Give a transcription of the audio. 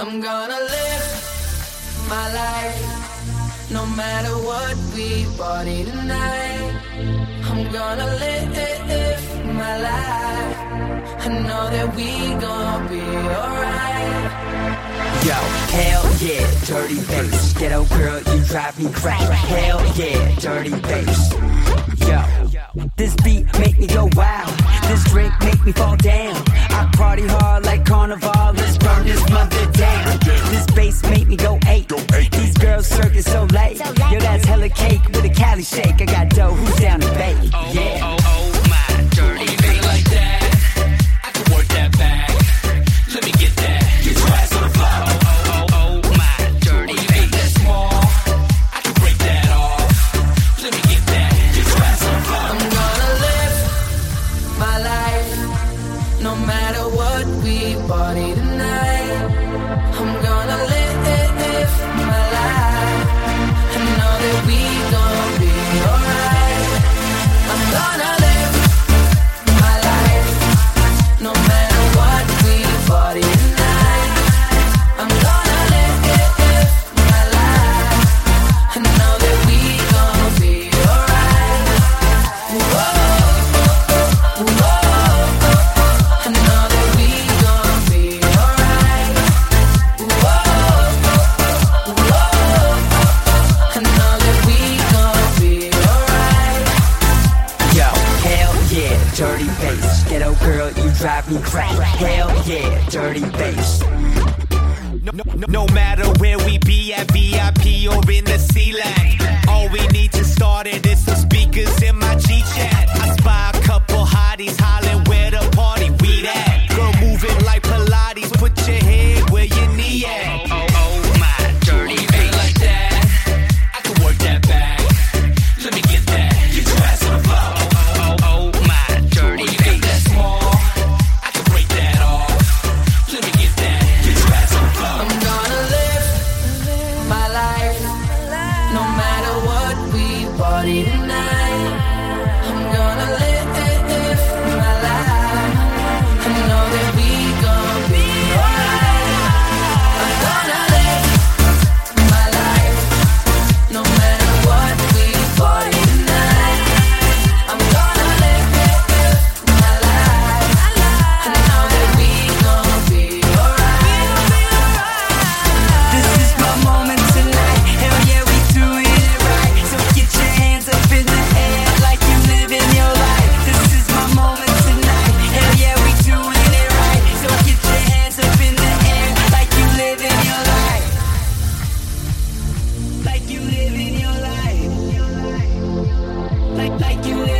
I'm gonna live my life no matter what we party tonight. I'm gonna live my life. I know that we gonna be alright. Yo, hell yeah, dirty bass. Ghetto girl, you drive me crazy. Hell yeah, dirty bass. Yo, this beat make me go wild. This drink make me fall down. Bass. Ghetto girl, you drive me crazy. Hell yeah, dirty bass. No, no, no matter where we be at VIP or in the C-Lag you